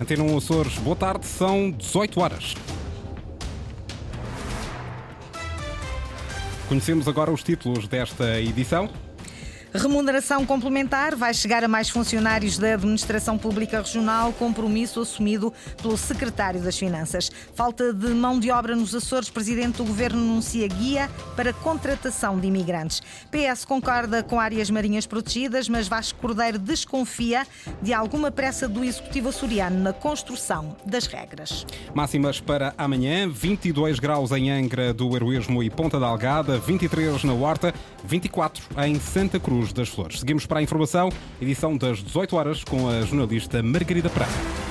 Antena 1 Açores, boa tarde, são 18 horas. Conhecemos agora os títulos desta edição. Remuneração complementar vai chegar a mais funcionários da Administração Pública Regional, compromisso assumido pelo Secretário das Finanças. Falta de mão de obra nos Açores, Presidente do Governo anuncia guia para contratação de imigrantes. PS concorda com áreas marinhas protegidas, mas Vasco Cordeiro desconfia de alguma pressa do Executivo açoriano na construção das regras. Máximas para amanhã, 22 graus em Angra do Heroísmo e Ponta da Algada, 23 na Horta, 24 em Santa Cruz Cruz das Flores. Seguimos para a informação, edição das 18 horas, com a jornalista Margarida Praia.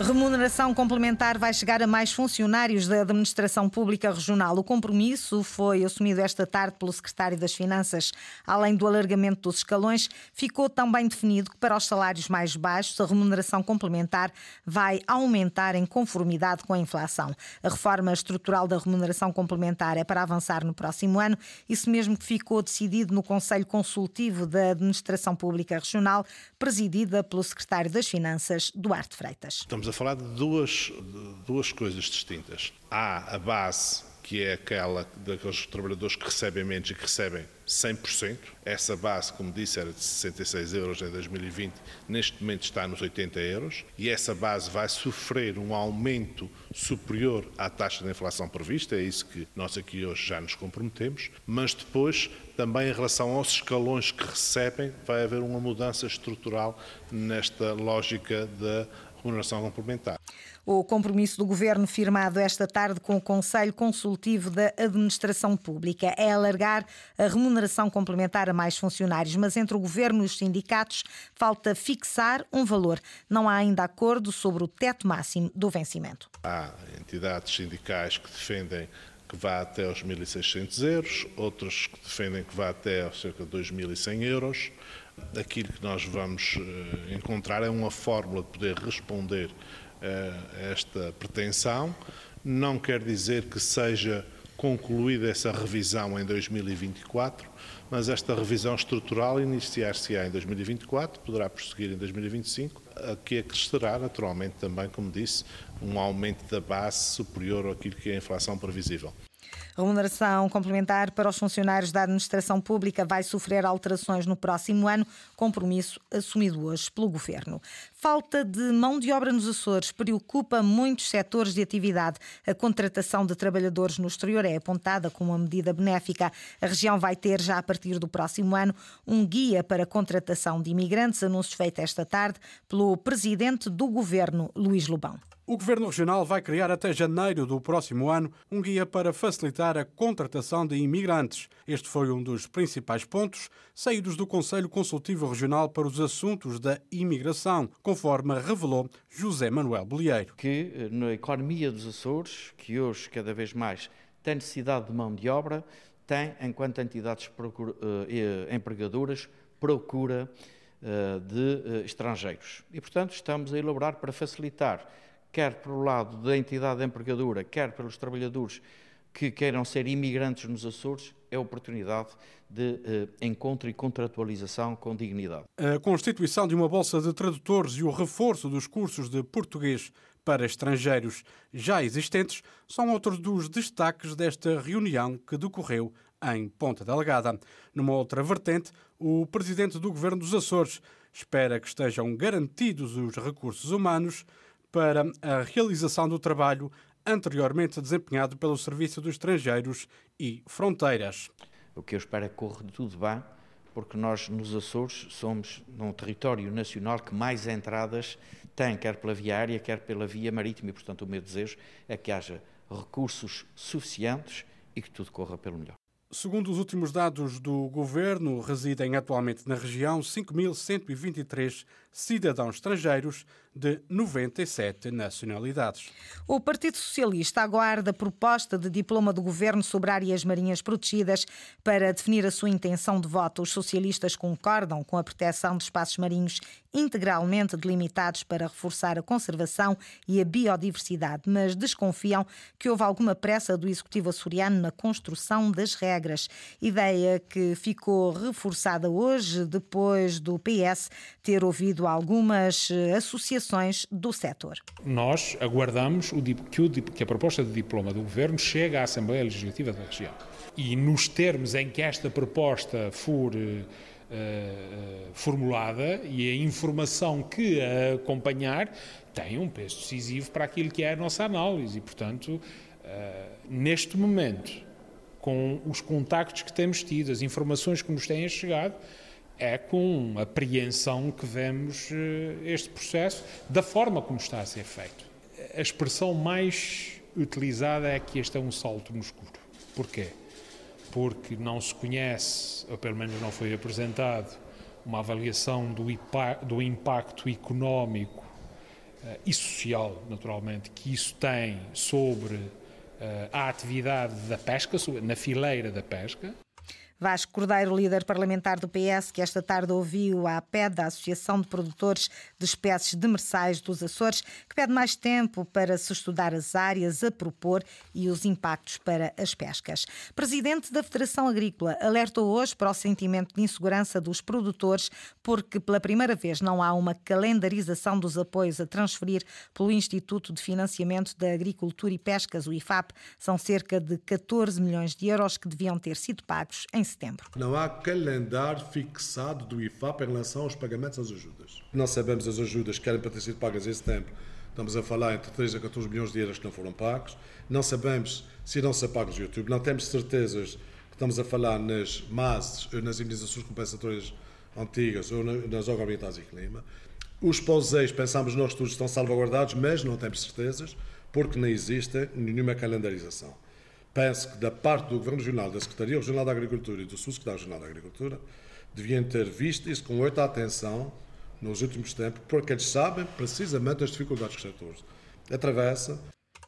Remuneração complementar vai chegar a mais funcionários da Administração Pública Regional. O compromisso foi assumido esta tarde pelo Secretário das Finanças. Além do alargamento dos escalões, ficou também definido que para os salários mais baixos a remuneração complementar vai aumentar em conformidade com a inflação. A reforma estrutural da remuneração complementar é para avançar no próximo ano. Isso mesmo que ficou decidido no Conselho Consultivo da Administração Pública Regional, presidida pelo Secretário das Finanças, Duarte Freitas. Estamos a falar de duas, de duas coisas distintas. Há a base, que é aquela daqueles trabalhadores que recebem menos e que recebem 100%. Essa base, como disse, era de 66 euros em 2020, neste momento está nos 80 euros, e essa base vai sofrer um aumento superior à taxa de inflação prevista, é isso que nós aqui hoje já nos comprometemos, mas depois, também em relação aos escalões que recebem, vai haver uma mudança estrutural nesta lógica da remuneração complementar. O compromisso do Governo firmado esta tarde com o Conselho Consultivo da Administração Pública é alargar a remuneração complementar a mais funcionários, mas entre o Governo e os sindicatos falta fixar um valor. Não há ainda acordo sobre o teto máximo do vencimento. Há entidades sindicais que defendem que vá até aos 1.600 euros, outros que defendem que vá até aos cerca de 2.100 euros. Aquilo que nós vamos eh, encontrar é uma fórmula de poder responder a esta pretensão. Não quer dizer que seja concluída essa revisão em 2024, mas esta revisão estrutural iniciar-se-á em 2024, poderá prosseguir em 2025, a que acrescerá naturalmente também, como disse, um aumento da base superior àquilo que é a inflação previsível. Remuneração complementar para os funcionários da administração pública vai sofrer alterações no próximo ano, compromisso assumido hoje pelo governo. Falta de mão de obra nos Açores preocupa muitos setores de atividade. A contratação de trabalhadores no exterior é apontada como uma medida benéfica. A região vai ter, já a partir do próximo ano, um guia para a contratação de imigrantes, anúncio feito esta tarde pelo presidente do governo, Luís Lobão. O Governo Regional vai criar até janeiro do próximo ano um guia para facilitar a contratação de imigrantes. Este foi um dos principais pontos saídos do Conselho Consultivo Regional para os Assuntos da Imigração, conforme revelou José Manuel Bolieiro. Que eh, na economia dos Açores, que hoje cada vez mais tem necessidade de mão de obra, tem, enquanto entidades procura, eh, eh empregadoras, procura eh, de eh, estrangeiros. E, portanto, estamos a elaborar para facilitar quer pelo lado da entidade empregadora, quer pelos trabalhadores que queiram ser imigrantes nos Açores, é oportunidade de eh, encontro e contratualização com dignidade. A constituição de uma bolsa de tradutores e o reforço dos cursos de português para estrangeiros já existentes são outros dos destaques desta reunião que decorreu em Ponta Delgada. Numa outra vertente, o presidente do governo dos Açores espera que estejam garantidos os recursos humanos para a realização do trabalho anteriormente desempenhado pelo Serviço dos Estrangeiros e Fronteiras. O que eu espero é que corra tudo bem, porque nós nos Açores somos num território nacional que mais entradas tem, quer pela via aérea, quer pela via marítima, e portanto o meu desejo é que haja recursos suficientes e que tudo corra pelo melhor. Segundo os últimos dados do governo, residem atualmente na região 5.123 cidadãos estrangeiros, de 97 nacionalidades. O Partido Socialista aguarda proposta de diploma do governo sobre áreas marinhas protegidas para definir a sua intenção de voto. Os socialistas concordam com a proteção de espaços marinhos integralmente delimitados para reforçar a conservação e a biodiversidade, mas desconfiam que houve alguma pressa do executivo açoriano na construção das regras. Ideia que ficou reforçada hoje depois do PS ter ouvido algumas eh, associações do setor. Nós aguardamos que a proposta de diploma do governo chegue à Assembleia Legislativa da região. E nos termos em que esta proposta for uh, formulada e a informação que a acompanhar tem um peso decisivo para aquilo que é a nossa análise. E, portanto, uh, neste momento, com os contactos que temos tido, as informações que nos têm chegado, é com apreensão que vemos este processo da forma como está a ser feito. A expressão mais utilizada é que este é um salto no escuro. Porquê? porque não se conhece, ou pelo menos não foi apresentado, uma avaliação do, do impacto económico uh, e social, naturalmente, que isso tem sobre uh, a atividade da pesca, na fileira da pesca. Vasco Cordeiro, líder parlamentar do PS, que esta tarde ouviu a APED, a Associação de Produtores de Espécies Demersais dos Açores, que pede mais tempo para se estudar as áreas a propor e os impactos para as pescas. Presidente da Federação Agrícola alertou hoje para o sentimento de insegurança dos produtores, porque pela primeira vez não há uma calendarização dos apoios a transferir pelo Instituto de Financiamento da Agricultura e Pescas, o IFAP. São cerca de 14 milhões de euros que deviam ter sido pagos em setembro. Não há calendário fixado do IFAP em relação aos pagamentos às ajudas. Não sabemos as ajudas que querem para ter sido pagas em setembro. Estamos a falar entre 3 a 14 milhões de euros que não foram pagos. Não sabemos se irão ser pagos no YouTube. Não temos certezas que estamos a falar nas MASes, nas indenizações compensatórias antigas ou nas ambientais e clima. Os POSEIs, pensamos nós todos, estão salvaguardados, mas não temos certezas, porque não existe nenhuma calendarização penso que da parte do Governo Regional, da Secretaria Regional da Agricultura e do Subsecretário Regional da Agricultura, deviam ter visto isso com muita atenção nos últimos tempos, porque eles sabem precisamente as dificuldades que os setores atravessam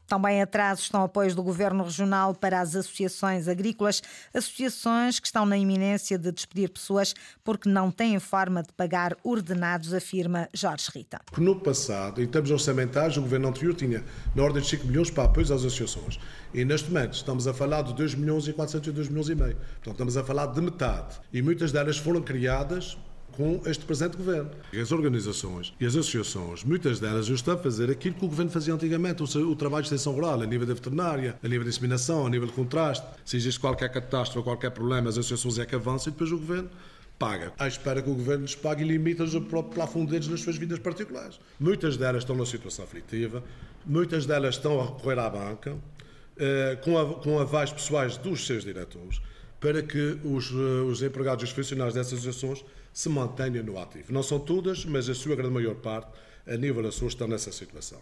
também atrasos estão apoios do Governo Regional para as associações agrícolas, associações que estão na iminência de despedir pessoas porque não têm forma de pagar ordenados, afirma Jorge Rita. No passado, em termos orçamentários, o Governo anterior tinha na ordem de 5 milhões para apoios às associações. E neste momento estamos a falar de 2 milhões e 402 milhões e meio. Portanto, estamos a falar de metade. E muitas delas foram criadas com este presente governo. As organizações e as associações, muitas delas estão a fazer aquilo que o governo fazia antigamente, o, trabalho de extensão rural, a nível da veterinária, a nível de inseminação, a nível de contraste. Se existe qualquer catástrofe qualquer problema, as associações é que avançam e depois o governo paga. À espera que o governo lhes pague e limita-lhes o próprio plafond deles nas suas vidas particulares. Muitas delas estão numa situação aflitiva, muitas delas estão a recorrer à banca, eh, com, a, com avais pessoais dos seus diretores, para que os, eh, os empregados e os funcionários dessas associações se mantenham no ativo. Não são todas, mas a sua grande maior parte, a nível da sua, estão nessa situação.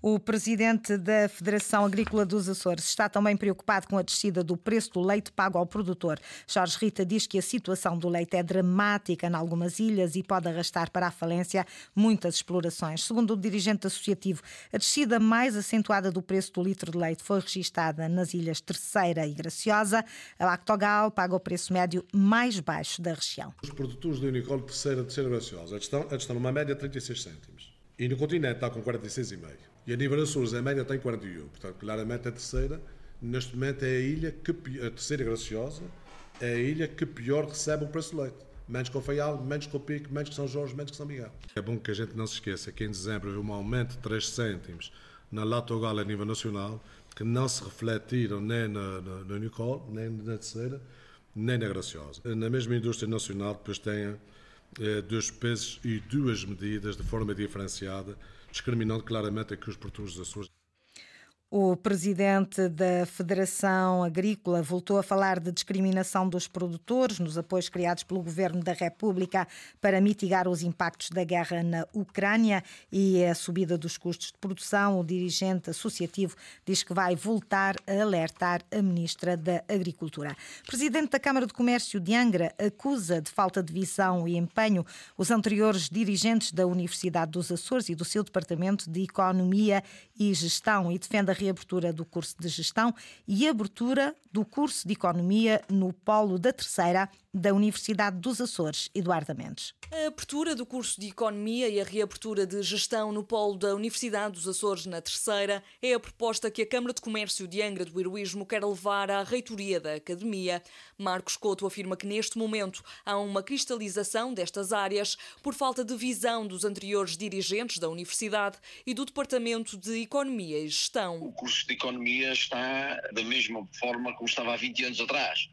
O presidente da Federação Agrícola dos Açores está também preocupado com a descida do preço do leite pago ao produtor. Jorge Rita diz que a situação do leite é dramática em algumas ilhas e pode arrastar para a falência muitas explorações. Segundo o dirigente associativo, a descida mais acentuada do preço do litro de leite foi registada nas ilhas Terceira e Graciosa. A Lactogal paga o preço médio mais baixo da região. Os produtores do Unicol Terceira e Terceira Graciosa estão, estão numa média de 36 cêntimos. E no continente está com 46,5. E a nível Açores, a média tem 41. Portanto, claramente a terceira, neste momento, é a ilha que, a terceira graciosa, é a ilha que pior recebe o preço do leite. Menos que o Faial, menos que o Pico, menos que São Jorge, menos que São Miguel. É bom que a gente não se esqueça que em dezembro houve um aumento de 3 cêntimos na Latogal a nível nacional, que não se refletiram nem na, na, na Nicole, nem na terceira, nem na Graciosa. Na mesma indústria nacional, depois tem eh, dois pesos e duas medidas de forma diferenciada, discriminando claramente aqui os produtores dos Açores. O presidente da Federação Agrícola voltou a falar de discriminação dos produtores nos apoios criados pelo governo da República para mitigar os impactos da guerra na Ucrânia e a subida dos custos de produção. O dirigente associativo diz que vai voltar a alertar a ministra da Agricultura. O presidente da Câmara de Comércio de Angra acusa de falta de visão e empenho os anteriores dirigentes da Universidade dos Açores e do seu departamento de Economia e Gestão e defende a reabertura do curso de gestão e abertura do curso de economia no polo da terceira da Universidade dos Açores, Eduardo Mendes. A abertura do curso de Economia e a reabertura de Gestão no Polo da Universidade dos Açores na Terceira é a proposta que a Câmara de Comércio de Angra do Heroísmo quer levar à reitoria da Academia. Marcos Couto afirma que neste momento há uma cristalização destas áreas por falta de visão dos anteriores dirigentes da Universidade e do Departamento de Economia e Gestão. O curso de Economia está da mesma forma como estava há 20 anos atrás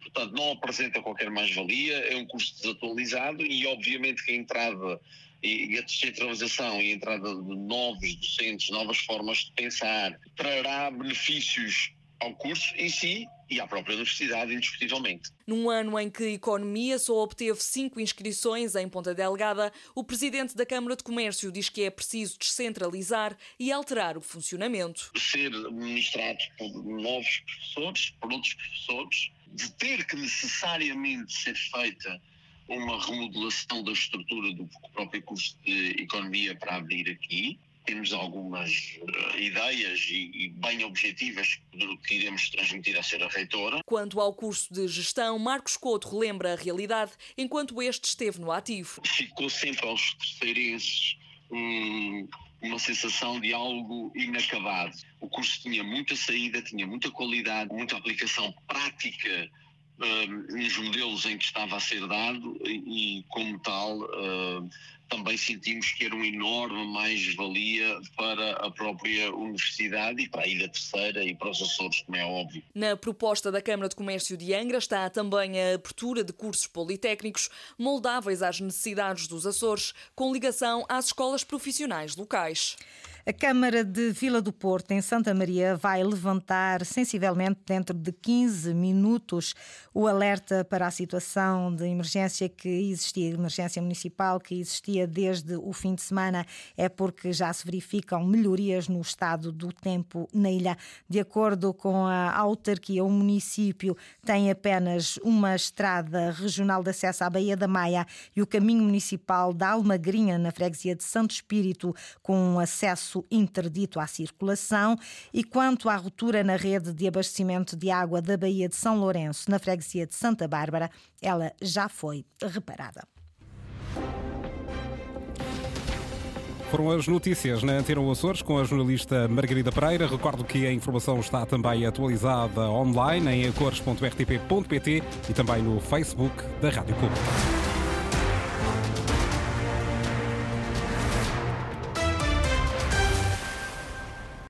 portanto não apresenta qualquer mais-valia, é um curso desatualizado e obviamente que a entrada e a descentralização e a entrada de novos docentes, novas formas de pensar, trará benefícios ao curso em si e à própria universidade, indiscutivelmente. Num ano em que a economia só obteve cinco inscrições em Ponta Delgada, o presidente da Câmara de Comércio diz que é preciso descentralizar e alterar o funcionamento. Ser ministrado por novos professores, por outros professores, de ter que necessariamente ser feita uma remodelação da estrutura do próprio curso de Economia para abrir aqui. Temos algumas uh, ideias e, e, bem objetivas que iremos transmitir à Sra. Reitora. Quanto ao curso de gestão, Marcos Couto relembra a realidade enquanto este esteve no ativo. Ficou sempre aos terceirenses um, uma sensação de algo inacabado. O curso tinha muita saída, tinha muita qualidade, muita aplicação prática uh, nos modelos em que estava a ser dado e, e como tal, uh, também sentimos que era uma enorme mais-valia para a própria universidade e para a Ilha Terceira e para os Açores, como é óbvio. Na proposta da Câmara de Comércio de Angra está também a abertura de cursos politécnicos moldáveis às necessidades dos Açores, com ligação às escolas profissionais locais. A Câmara de Vila do Porto, em Santa Maria, vai levantar sensivelmente dentro de 15 minutos o alerta para a situação de emergência que existia, emergência municipal que existia desde o fim de semana. É porque já se verificam melhorias no estado do tempo na ilha. De acordo com a autarquia, o município tem apenas uma estrada regional de acesso à Baía da Maia e o caminho municipal da Almagrinha, na freguesia de Santo Espírito, com acesso acesso interdito à circulação e quanto à ruptura na rede de abastecimento de água da Baía de São Lourenço, na freguesia de Santa Bárbara, ela já foi reparada. Foram as notícias na Antena Açores com a jornalista Margarida Pereira. Recordo que a informação está também atualizada online em acores.rtp.pt e também no Facebook da Rádio Pública.